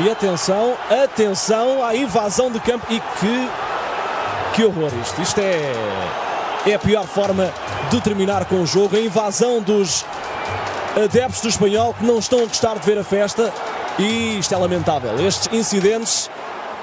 E atenção, atenção à invasão de campo e que que horror isto. Isto é é a pior forma de terminar com o jogo, a invasão dos adeptos do espanhol que não estão a gostar de ver a festa e isto é lamentável. Estes incidentes,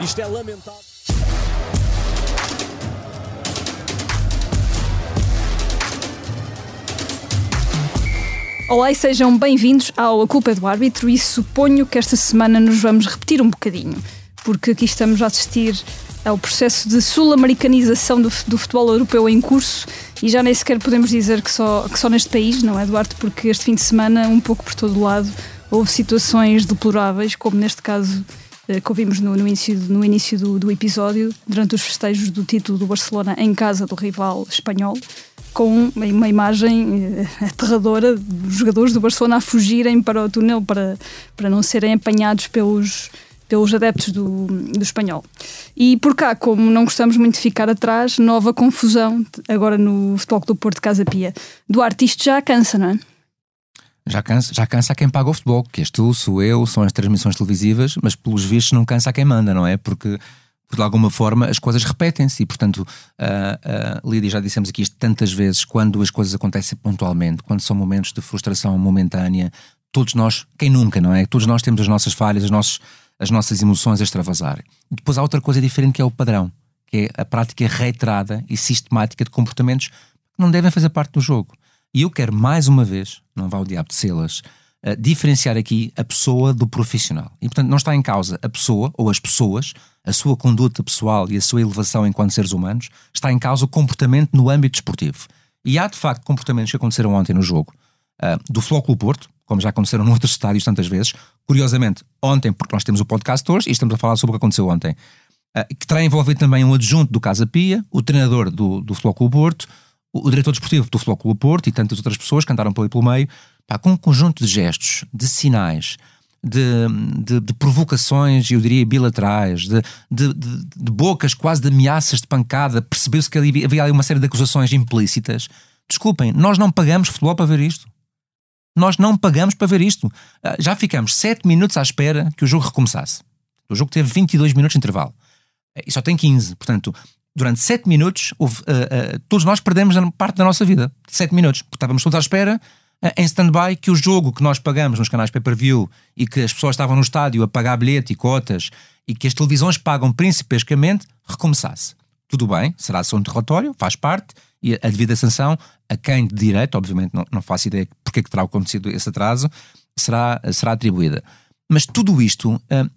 isto é lamentável. Olá e sejam bem-vindos ao A Culpa é do Árbitro e suponho que esta semana nos vamos repetir um bocadinho, porque aqui estamos a assistir ao processo de sul-americanização do, do, futebol europeu em curso e já nem sequer podemos dizer que só, que só neste país, não é, Duarte? Porque este fim de semana, um pouco por todo o lado, houve situações deploráveis, como neste caso eh, que ouvimos no, no início, no início do, do, episódio, durante os festejos do título do Barcelona em casa do rival espanhol, com uma imagem eh, aterradora dos jogadores do Barcelona a fugirem para o túnel para, para não serem apanhados pelos, pelos adeptos do, do espanhol. E por cá, como não gostamos muito de ficar atrás, nova confusão agora no Futebol do Porto de Casa Pia. Duarte, isto já cansa, não é? Já cansa, já cansa quem paga o futebol, que és tu, sou eu, são as transmissões televisivas, mas pelos vistos não cansa quem manda, não é? Porque de alguma forma as coisas repetem-se e, portanto, uh, uh, Lídia, já dissemos aqui isto tantas vezes, quando as coisas acontecem pontualmente, quando são momentos de frustração momentânea, todos nós, quem nunca, não é? Todos nós temos as nossas falhas, as nossas, as nossas emoções a extravasar. E depois há outra coisa diferente que é o padrão, que é a prática reiterada e sistemática de comportamentos que não devem fazer parte do jogo. E eu quero mais uma vez, não vá o diabo de selas, diferenciar aqui a pessoa do profissional. E portanto não está em causa a pessoa ou as pessoas a sua conduta pessoal e a sua elevação enquanto seres humanos, está em causa o comportamento no âmbito desportivo. E há de facto comportamentos que aconteceram ontem no jogo uh, do Flóculo Porto, como já aconteceram noutros estádios tantas vezes. Curiosamente, ontem, porque nós temos o podcast hoje e estamos a falar sobre o que aconteceu ontem, uh, que terá envolvido também um adjunto do Casa Pia, o treinador do, do Flóculo Porto, o, diretor desportivo do Flóculo Porto e tantas outras pessoas que andaram pelo meio, pá, com um conjunto de gestos, de sinais, de, de, de, provocações, eu diria, bilaterais, de, de, de, bocas quase de ameaças de pancada, percebeu-se que ali, havia ali uma série de acusações implícitas. Desculpem, nós não pagamos futebol para ver isto. Nós não pagamos para ver isto. Ah, já ficamos 7 minutos à espera que o jogo recomeçasse. O jogo teve 22 minutos de intervalo. E só tem 15. Portanto, durante 7 minutos, houve, uh, uh, todos nós perdemos parte da nossa vida. 7 minutos. Porque estávamos todos à espera eh, em stand-by que o jogo que nós pagamos nos canais pay-per-view e que as pessoas estavam no estádio a pagar bilhete e cotas e que as televisões pagam principescamente recomeçasse. Tudo bem, será assunto de relatório, faz parte, e a devida sanção a quem de direito, obviamente não, não faço ideia porque é que terá acontecido esse atraso, será, será atribuída. Mas tudo isto uh, uh,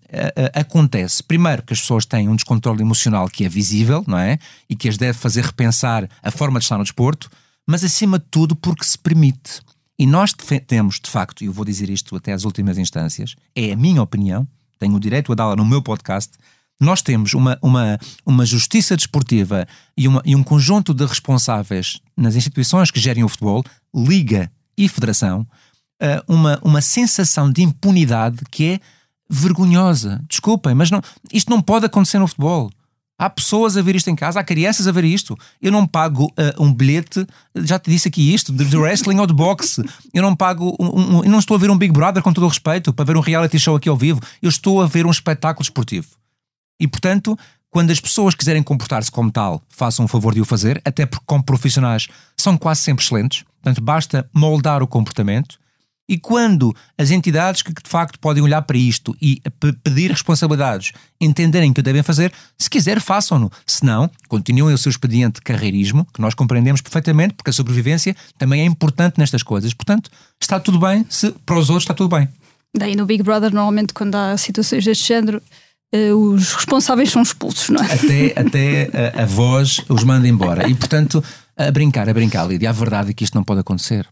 acontece, primeiro, que as pessoas têm um descontrole emocional que é visível, não é? E que as deve fazer repensar a forma de estar no desporto, mas acima de tudo porque se permite. E nós temos, de facto, e eu vou dizer isto até às últimas instâncias, é a minha opinião, tenho o direito a dá-la no meu podcast, nós temos uma, uma, uma justiça desportiva e, uma, e um conjunto de responsáveis nas instituições que gerem o futebol, Liga e Federação, uh, uma, uma sensação de impunidade que é vergonhosa. Desculpem, mas não, isto não pode acontecer no futebol. Há pessoas a ver isto em casa, há crianças a ver isto. Eu não pago uh, um bilhete, já te disse aqui isto, de, de wrestling ou de boxe. Eu não pago, um, um, eu não estou a ver um Big Brother com todo o respeito, para ver um reality show aqui ao vivo. Eu estou a ver um espetáculo esportivo. E portanto, quando as pessoas quiserem comportar-se como tal, façam o favor de o fazer, até porque como profissionais são quase sempre excelentes. Portanto, basta moldar o comportamento e quando as entidades que de facto podem olhar para isto e pedir responsabilidades entenderem que o devem fazer, se quiser, façam-no. Se não, continuem o seu expediente de carreirismo, que nós compreendemos perfeitamente, porque a sobrevivência também é importante nestas coisas. Portanto, está tudo bem, se para os outros está tudo bem. Daí no Big Brother, normalmente, quando há situações deste género, Uh, os responsáveis são expulsos, não é? Até, até a, a voz os manda embora. E portanto, a brincar, a brincar, Lídia, a verdade é que isto não pode acontecer.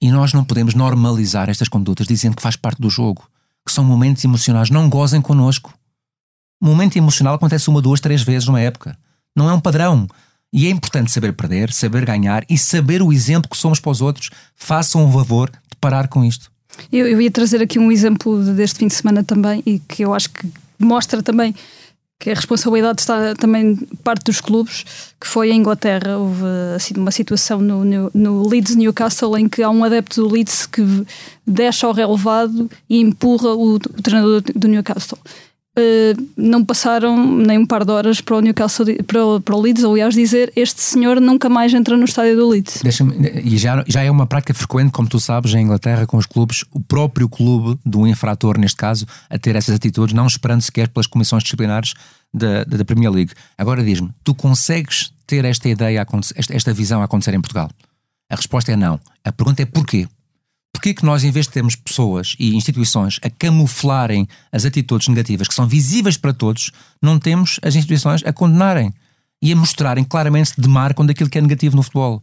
E nós não podemos normalizar estas condutas dizendo que faz parte do jogo, que são momentos emocionais. Não gozem connosco. momento emocional acontece uma, duas, três vezes numa época. Não é um padrão. E é importante saber perder, saber ganhar e saber o exemplo que somos para os outros. Façam o favor de parar com isto. Eu, eu ia trazer aqui um exemplo deste fim de semana também e que eu acho que mostra também que a responsabilidade está também parte dos clubes, que foi em Inglaterra. Houve assim, uma situação no, no, no, Leeds Newcastle em que há um adepto do Leeds que deixa ao relevado e empurra o, o treinador do Newcastle. Uh, não passaram nem um par de horas para o Newcastle, para, para o Leeds, aliás, dizer este senhor nunca mais entra no estádio do Leeds. E já, já é uma prática frequente, como tu sabes, em Inglaterra, com os clubes, o próprio clube do infrator, neste caso, a ter essas atitudes, não esperando sequer pelas comissões disciplinares da, da Premier League. Agora diz-me, tu consegues ter esta ideia, esta visão a acontecer em Portugal? A resposta é não. A pergunta é porquê? Porquê que nós, em vez de termos pessoas e instituições a camuflarem as atitudes negativas que são visíveis para todos, não temos as instituições a condenarem e a mostrarem claramente se demarcam daquilo que é negativo no futebol?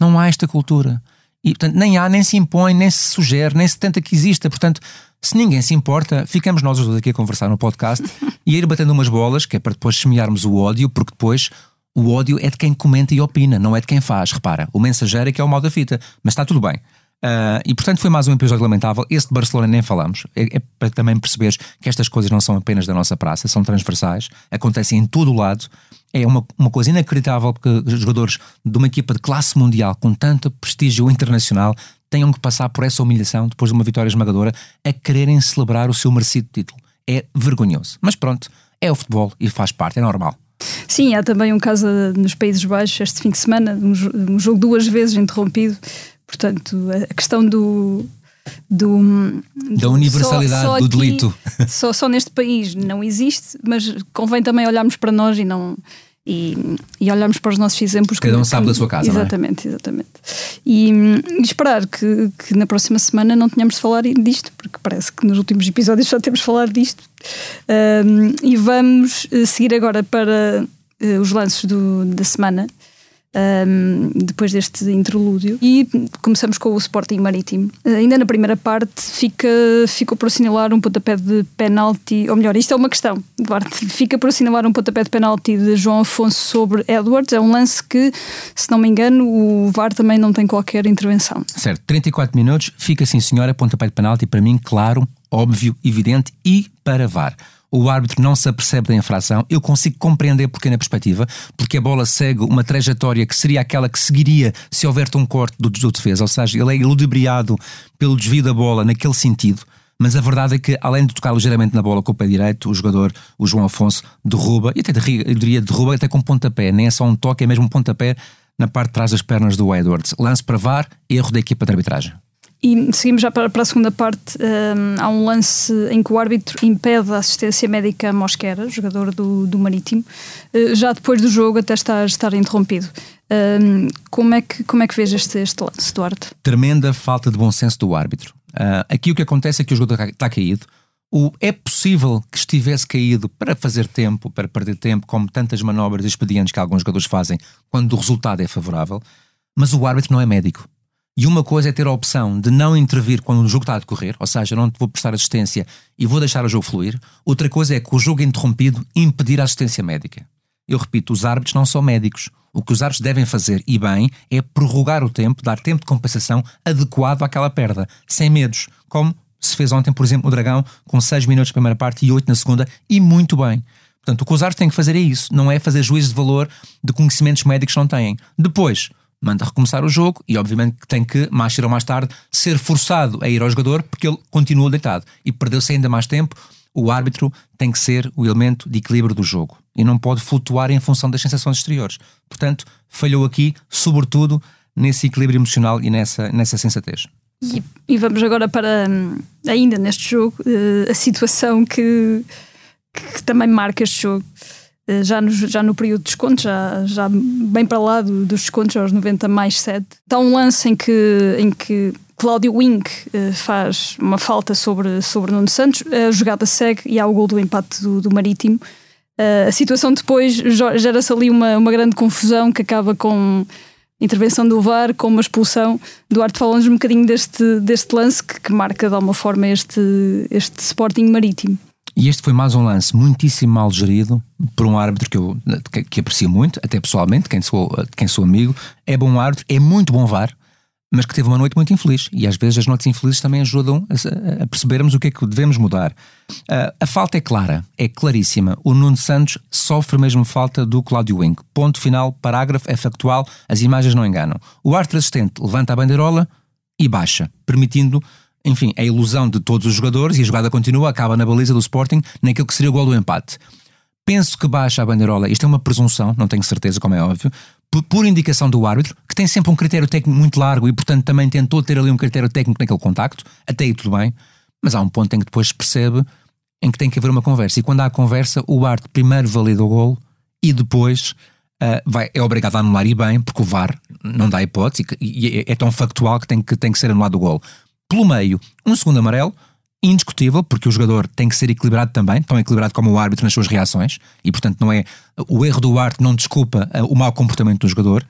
Não há esta cultura. E, portanto, nem há, nem se impõe, nem se sugere, nem se tenta que exista. Portanto, se ninguém se importa, ficamos nós os dois aqui a conversar no podcast e a ir batendo umas bolas, que é para depois semearmos o ódio, porque depois o ódio é de quem comenta e opina, não é de quem faz. Repara, o mensageiro é que é o mal da fita, mas está tudo bem. Uh, e portanto foi mais um episódio lamentável. Este de Barcelona nem falamos. É, é, para também perceberes que estas coisas não são apenas da nossa praça, são transversais, acontecem em todo o lado. É uma, uma coisa inacreditável porque jogadores de uma equipa de classe mundial com tanto prestígio internacional tenham que passar por essa humilhação depois de uma vitória esmagadora a quererem celebrar o seu merecido título. É vergonhoso. Mas pronto, é o futebol e faz parte, é normal. Sim, há também um caso nos Países Baixos este fim de semana, um, jogo duas vezes interrompido Portanto, a questão do. do da universalidade só, só do aqui, delito. Só, só neste país não existe, mas convém também olharmos para nós e não. E, e olharmos para os nossos exemplos. Cada um sabe da sua casa. É? Exatamente, é? exatamente. E, e, esperar que, que na próxima semana não tenhamos de falar disto, porque parece que nos últimos episódios só temos de falar disto. Um, e vamos eh, seguir agora para uh, os lances do, da semana um, depois deste interlúdio. E começamos com o Sporting Marítimo. Uh, ainda na primeira parte fica, ficou por assinalar um pontapé de penalti, ou melhor, isto é uma questão, Duarte, fica por assinalar um pontapé de penalti de João Afonso sobre Edwards. É um lance que, se não me engano, o VAR também não tem qualquer intervenção. Certo, 34 minutos, fica sim senhora, pontapé de penalti para mim, claro, óbvio, evidente e para VAR o árbitro não se apercebe da infração, eu consigo compreender porque na perspectiva, porque a bola segue uma trajetória que seria aquela que seguiria se houver um corte do, do defesa, ou seja, ele é ludibriado pelo desvio da bola naquele sentido. Mas a verdade é que, além de tocar ligeiramente na bola com o pé direito, o jogador, o João Afonso, derruba, e até eu diria derruba até com pontapé, nem é só um toque, é mesmo um pontapé na parte de trás das pernas do Edwards. Lance para VAR, erro da equipa de arbitragem. E seguimos já para, para a segunda parte. Um, há um lance em que o árbitro impede a assistência médica a Mosquera, jogador do, do Marítimo, uh, já depois do jogo até estar, estar interrompido. Um, como, é que, como é que vês este, este lance, Duarte? Tremenda falta de bom senso do árbitro. Uh, aqui o que acontece é que o jogador está caído. O, é possível que estivesse caído para fazer tempo, para perder tempo, como tantas manobras expedientes que alguns jogadores fazem quando o resultado é favorável, mas o árbitro não é médico. E uma coisa é ter a opção de não intervir quando o jogo está a decorrer, ou seja, não te vou prestar assistência e vou deixar o jogo fluir. Outra coisa é que o jogo interrompido impedir a assistência médica. Eu repito, os árbitros não são médicos. O que os árbitros devem fazer, e bem, é prorrogar o tempo, dar tempo de compensação adequado àquela perda, sem medos, como se fez ontem, por exemplo, o Dragão, com 6 minutos na primeira parte e 8 na segunda, e muito bem. Portanto, o que os árbitros têm que fazer é isso, não é fazer juízo de valor de conhecimentos médicos que não têm. Depois, manda recomeçar o jogo e, obviamente, tem que, mais cedo ou mais tarde, ser forçado a ir ao jogador porque ele continua deitado e perdeu-se ainda mais tempo. O árbitro tem que ser o elemento de equilíbrio do jogo e não pode flutuar em função das sensações exteriores. Portanto, falhou aqui, sobretudo, nesse equilíbrio emocional e nessa, nessa sensatez. E, e vamos agora para, hum, ainda neste jogo, eh, a situação que, que também marca este jogo. Eh, já no, já no período de desconto, já, já bem para lá do, dos descontos, aos 90 mais 7. Está um lance em que, em que Cláudio Wink uh, faz uma falta sobre, sobre Nuno Santos, a jogada segue e há o gol do empate do, do Marítimo. Uh, a situação depois gera-se ali uma, uma grande confusão que acaba com intervenção do VAR, com uma expulsão. Duarte, fala-nos um bocadinho deste, deste lance que, que marca de alguma forma este, este Sporting Marítimo. E este foi mais um lance muitíssimo mal gerido por um árbitro que eu que, que aprecio muito, até pessoalmente, quem sou, quem sou amigo. É bom árbitro, é muito bom VAR. mas que teve uma noite muito infeliz. E às vezes as noites infelizes também ajudam a, a percebermos o que é que devemos mudar. Uh, a falta é clara, é claríssima. O Nuno Santos sofre mesmo falta do Cláudio Wing. Ponto final, parágrafo, é factual, as imagens não enganam. O árbitro assistente levanta a bandeirola e baixa, permitindo enfim, a ilusão de todos os jogadores e a jogada continua, acaba na baliza do Sporting, naquilo que seria o gol do empate. Penso que baixa a bandeirola, isto é uma presunção, não tenho certeza, como é óbvio, por, por, indicação do árbitro, que tem sempre um critério técnico muito largo e, portanto, também tentou ter ali um critério técnico naquele contacto, até aí tudo bem, mas há um ponto em que depois percebe em que tem que haver uma conversa. E quando há conversa, o árbitro primeiro valida o golo e depois uh, vai, é obrigado a anular e bem, porque o VAR não dá hipótese e, e é, é, tão factual que tem que, tem que ser anulado o golo. Pelo meio, um segundo amarelo, indiscutível, porque o jogador tem que ser equilibrado também, tão equilibrado como o árbitro nas suas reações, e portanto não é o erro do árbitro não desculpa uh, o mau comportamento do jogador.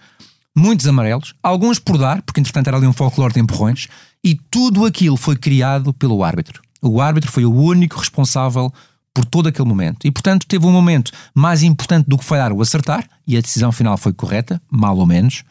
Muitos amarelos, alguns por dar, porque entretanto era ali um folclore de empurrões, e tudo aquilo foi criado pelo árbitro. O árbitro foi o único responsável por todo aquele momento. E, portanto, teve um momento mais importante do que falhar o acertar, e a decisão final foi correta, mal ou menos,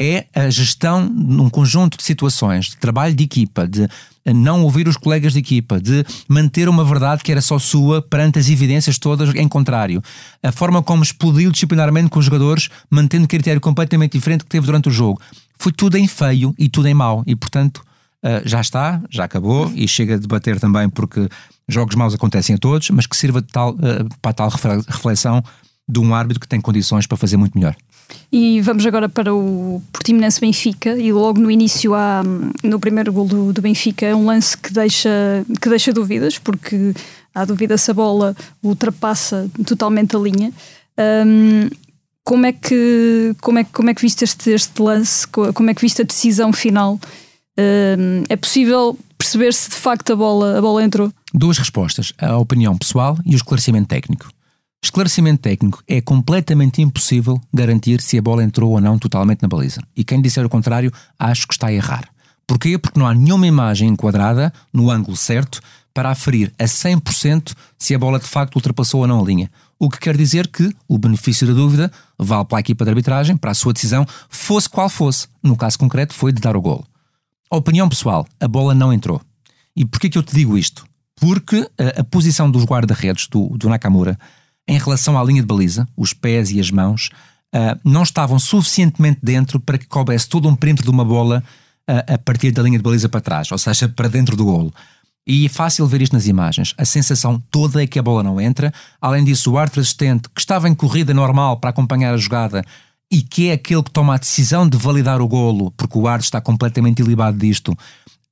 é a gestão num conjunto de situações, de trabalho de equipa, de não ouvir os colegas de equipa, de manter uma verdade que era só sua perante as evidências todas em contrário. A forma como explodiu disciplinarmente com os jogadores, mantendo critério completamente diferente que teve durante o jogo. Foi tudo em feio e tudo em mau. E, portanto, Uh, já está, já acabou e chega a debater também porque jogos maus acontecem a todos, mas que sirva tal, uh, para tal reflexão de um árbitro que tem condições para fazer muito melhor. E vamos agora para o Portimonense Benfica e logo no início há, no primeiro gol do, do Benfica é um lance que deixa, que deixa dúvidas porque há dúvida se a bola ultrapassa totalmente a linha. Um, como é que como é, como é que viste este, este lance? Como é que viste a decisão final? Um, é possível perceber se de facto a bola, a bola entrou? Duas respostas: a opinião pessoal e o esclarecimento técnico. Esclarecimento técnico é completamente impossível garantir se a bola entrou ou não totalmente na baliza. E quem disser o contrário, acho que está a errar. Porquê? Porque não há nenhuma imagem enquadrada no ângulo certo para aferir a 100% se a bola de facto ultrapassou ou não a linha. O que quer dizer que o benefício da dúvida vale para a equipa de arbitragem, para a sua decisão, fosse qual fosse. No caso concreto, foi de dar o golo. Opinião pessoal, a bola não entrou. E porquê que eu te digo isto? Porque a, a posição dos guarda-redes do, do Nakamura em relação à linha de baliza, os pés e as mãos, uh, não estavam suficientemente dentro para que coubesse todo um perímetro de uma bola uh, a partir da linha de baliza para trás, ou seja, para dentro do golo. E é fácil ver isto nas imagens. A sensação toda é que a bola não entra. Além disso, o árbitro assistente, que estava em corrida normal para acompanhar a jogada e que é aquele que toma a decisão de validar o golo, porque o árbitro está completamente ilibado disto,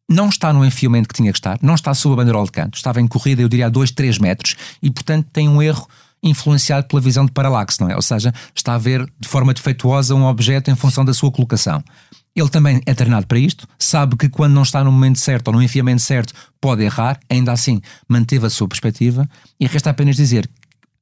não está no enfiamento que tinha que estar, não está sob a bandeirola de canto, estava em corrida, eu diria, a 2, 3 metros, e portanto tem um erro influenciado pela visão de paralaxe, não é? Ou seja, está a ver de forma defeituosa um objeto em função da sua colocação. Ele também é treinado para isto, sabe que quando não está no momento certo ou no enfiamento certo pode errar, ainda assim manteve a sua perspectiva e resta apenas dizer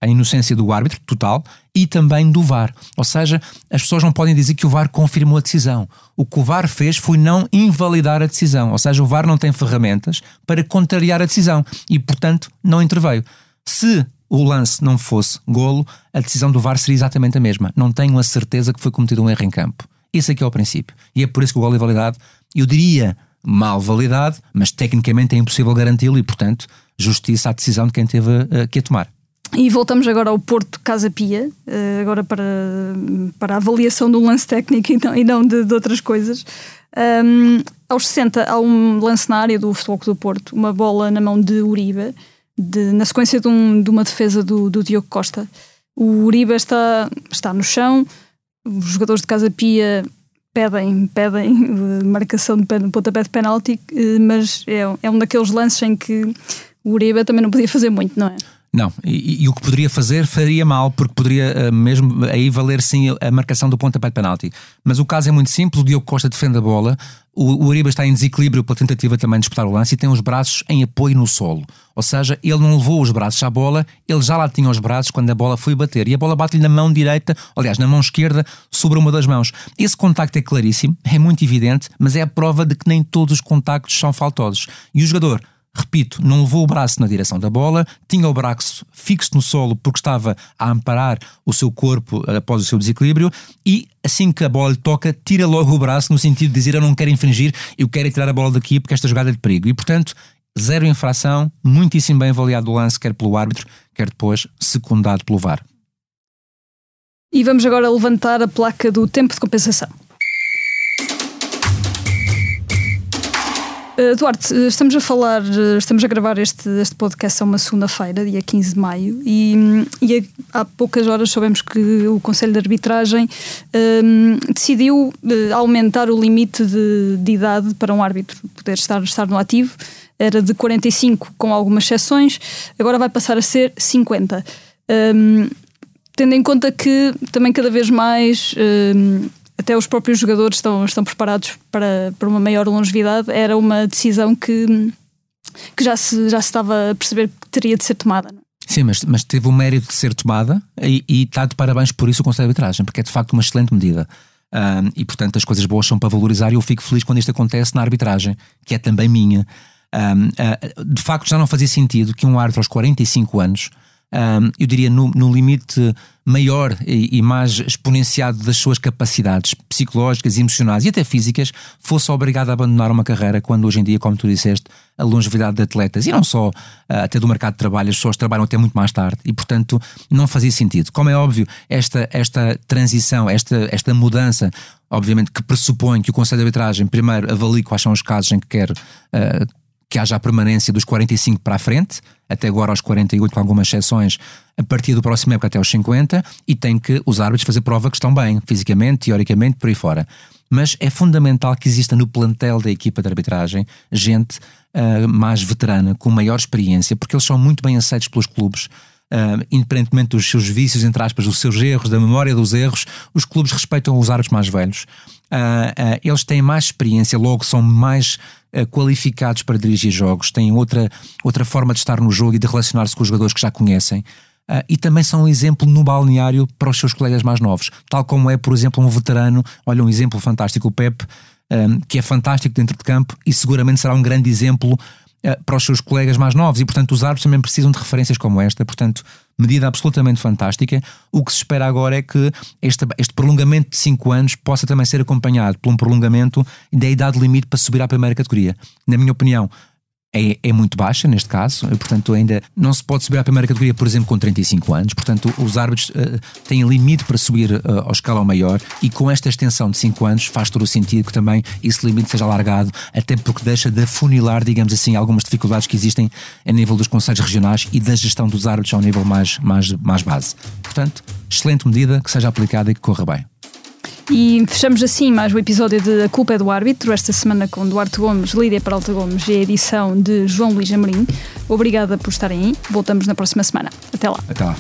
a inocência do árbitro total e também do VAR. Ou seja, as pessoas não podem dizer que o VAR confirmou a decisão. O que o VAR fez foi não invalidar a decisão. Ou seja, o VAR não tem ferramentas para contrariar a decisão e, portanto, não interveio. Se o lance não fosse golo, a decisão do VAR seria exatamente a mesma. Não tenho a certeza que foi cometido um erro em campo. Esse aqui é o princípio. E é por isso que o golo é validado. Eu diria mal validado, mas tecnicamente é impossível garanti-lo e, portanto, justiça à decisão de quem teve uh, que a tomar. E voltamos agora ao Porto Casa Pia, uh, agora para, para a avaliação do lance técnico e não, e não de, de outras coisas. Um, aos 60 há um lance na área do Futebol do Porto, uma bola na mão de Uribe de, na sequência de, um, de, uma defesa do, do Diogo Costa. O Uribe está, está no chão, os jogadores de Casa Pia pedem, pedem marcação de pontapé de penalti, eh, mas é, é um daqueles lances em que o Uribe também não podia fazer muito, não é? Não, e, e, o que poderia fazer faria mal, porque poderia uh, mesmo aí valer sim a marcação do pontapé de penalti. Mas o caso é muito simples: o Diogo Costa defende a bola, o, o Uribe está em desequilíbrio pela tentativa também de disputar o lance e tem os braços em apoio no solo. Ou seja, ele não levou os braços à bola, ele já lá tinha os braços quando a bola foi bater. E a bola bate-lhe na mão direita, aliás, na mão esquerda, sobre uma das mãos. Esse contacto é claríssimo, é muito evidente, mas é a prova de que nem todos os contactos são faltosos. E o jogador Repito, não levou o braço na direção da bola, tinha o braço fixo no solo porque estava a amparar o seu corpo eh, após o seu desequilíbrio e assim que a bola lhe toca, tira logo o braço no sentido de dizer eu não quero infringir, eu quero tirar a bola daqui porque esta jogada é de perigo. E portanto, zero infração, muitíssimo bem avaliado o lance, quer pelo árbitro, quer depois secundado pelo VAR. E vamos agora levantar a placa do tempo de compensação. Uh, Duarte, uh, estamos a falar, uh, estamos a gravar este, este podcast a uma segunda-feira, dia 15 de maio, e, e, há poucas horas soubemos que o Conselho de Arbitragem decidiu aumentar o limite de, de, idade para um árbitro poder estar, estar no ativo. Era de 45, com algumas exceções, agora vai passar a ser 50. Um, tendo em conta que também cada vez mais um, até os próprios jogadores estão, estão preparados para, para uma maior longevidade, era uma decisão que, que já, se, já se estava a perceber que teria de ser tomada. É? Sim, mas, mas teve o mérito de ser tomada e, e está de parabéns por isso o Conselho de Arbitragem, porque é de facto uma excelente medida. Um, e portanto as coisas boas são para valorizar e eu fico feliz quando isto acontece na arbitragem, que é também minha. Um, uh, de facto já não fazia sentido que um árbitro aos 45 anos um, eu diria, no, no limite maior e, e, mais exponenciado das suas capacidades psicológicas, emocionais e até físicas, fosse obrigado a abandonar uma carreira quando hoje em dia, como tu disseste, a longevidade de atletas, e não só uh, até do mercado de trabalho, as pessoas trabalham até muito mais tarde e, portanto, não fazia sentido. Como é óbvio, esta, esta transição, esta, esta mudança, obviamente que pressupõe que o Conselho de Arbitragem primeiro avalie quais são os casos em que quer uh, que haja a permanência dos 45 para a frente, até agora aos 48, com algumas exceções, a partir do próximo época até aos 50, e tem que os árbitros fazer prova que estão bem, fisicamente, teoricamente, por aí fora. Mas é fundamental que exista no plantel da equipa de arbitragem gente uh, mais veterana, com maior experiência, porque eles são muito bem aceitos pelos clubes. Uh, independentemente dos seus vícios, entre aspas, dos seus erros, da memória dos erros, os clubes respeitam os árbitros mais velhos. Uh, uh, eles têm mais experiência, logo são mais qualificados para dirigir jogos, têm outra, outra forma de estar no jogo e de relacionar-se com os jogadores que já conhecem. e também são um exemplo no balneário para os seus colegas mais novos, tal como é, por exemplo, um veterano. Olha, um exemplo fantástico, o Pep, um, que é fantástico dentro de campo e seguramente será um grande exemplo para os seus colegas mais novos. E, portanto, os árbitros também precisam de referências como esta. Portanto, medida absolutamente fantástica. O que se espera agora é que este, este prolongamento de 5 anos possa também ser acompanhado por um prolongamento da idade limite para subir à primeira categoria. Na minha opinião, é, é, muito baixa neste caso, portanto ainda não se pode subir à primeira categoria, por exemplo, com 35 anos, portanto os árbitros uh, têm limite para subir uh, ao escalão maior e com esta extensão de 5 anos faz todo o sentido que também esse limite seja alargado, até porque deixa de afunilar, digamos assim, algumas dificuldades que existem a nível dos conselhos regionais e da gestão dos árbitros ao nível mais, mais, mais base. Portanto, excelente medida, que seja aplicada e que corra bem. E fechamos assim mais o episódio de A Culpa é do Árbitro, esta semana com Duarte Gomes, Lídia Peralta Gomes e a edição de João Luís Amorim. Obrigada por estarem aí. Voltamos na próxima semana. Até lá. Até lá.